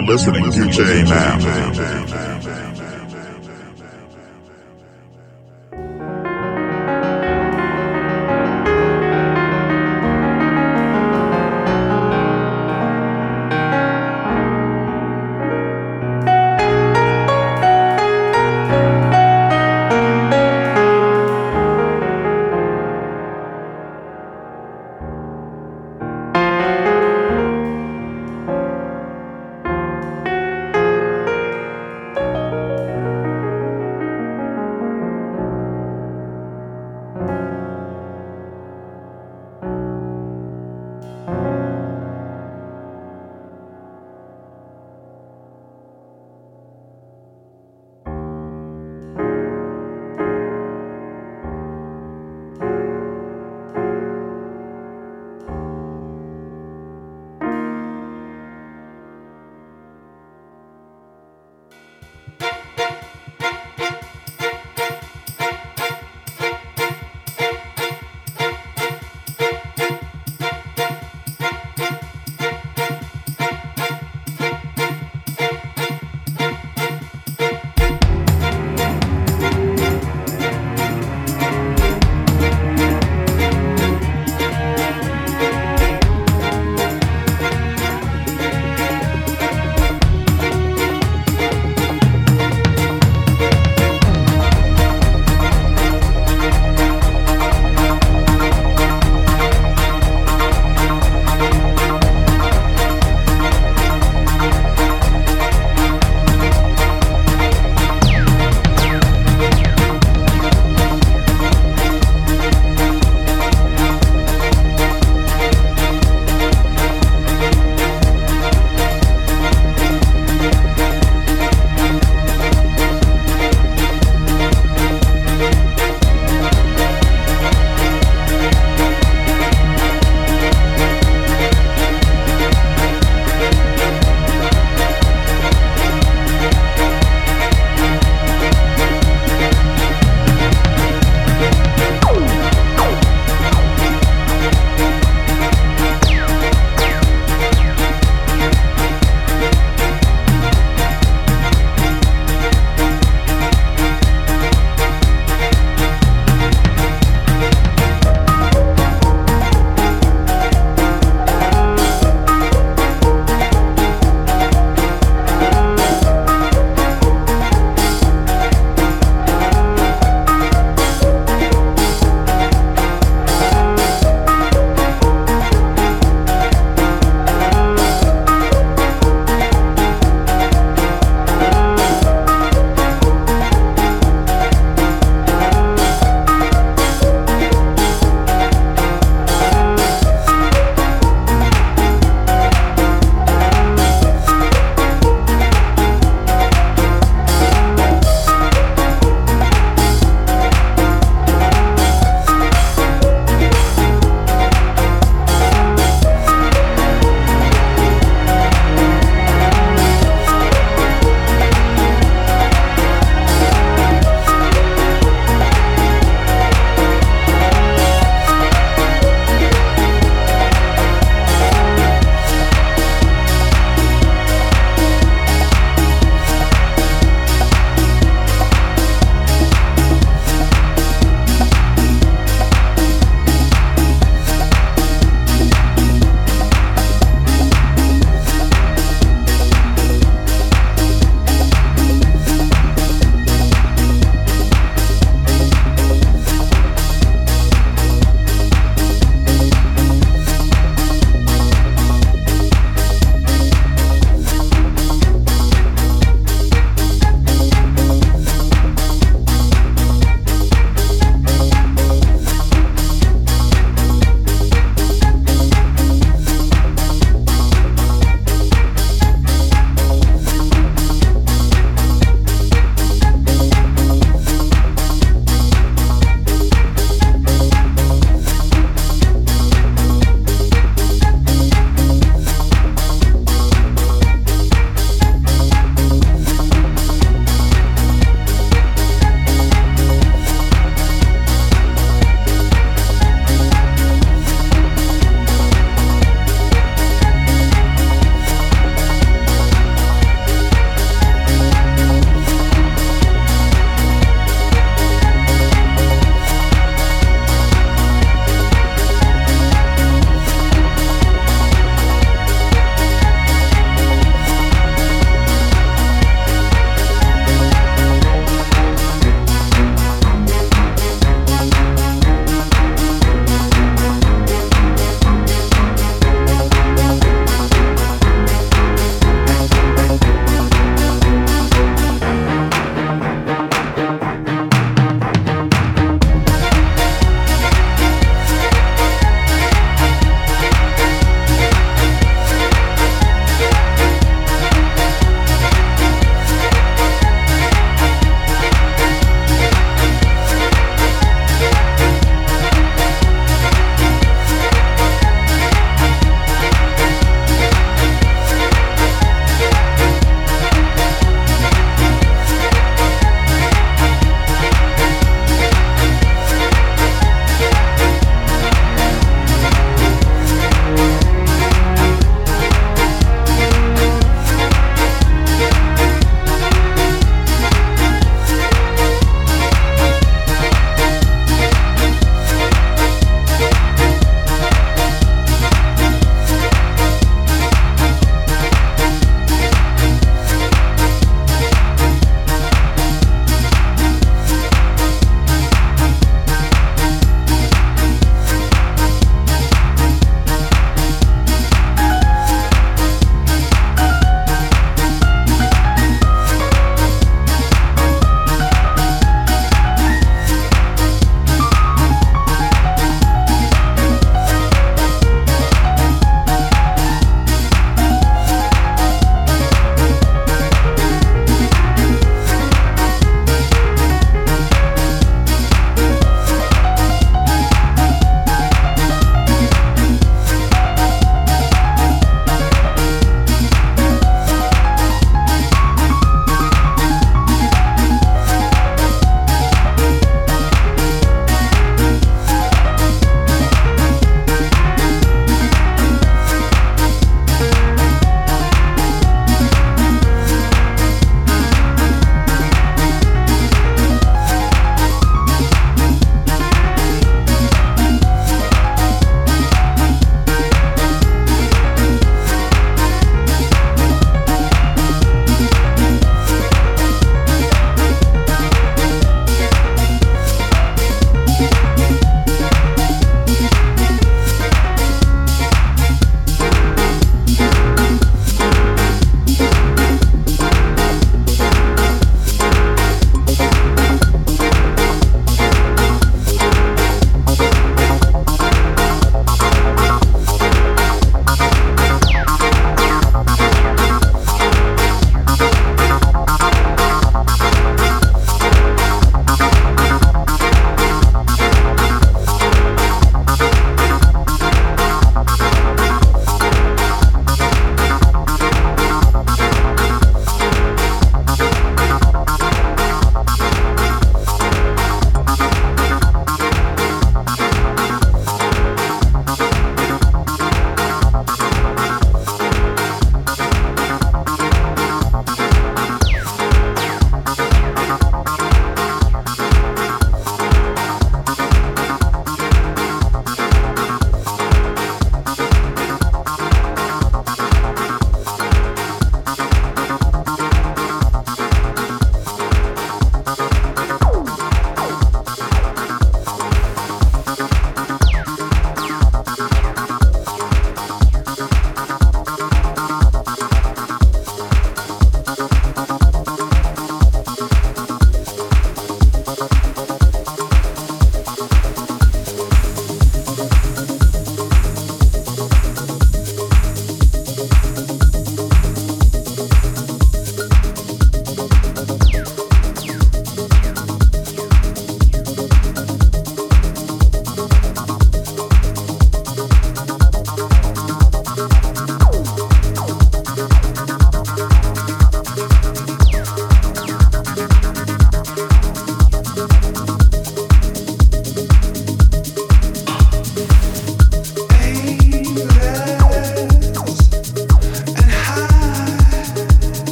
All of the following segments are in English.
You're listening to J Now.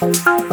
Bye.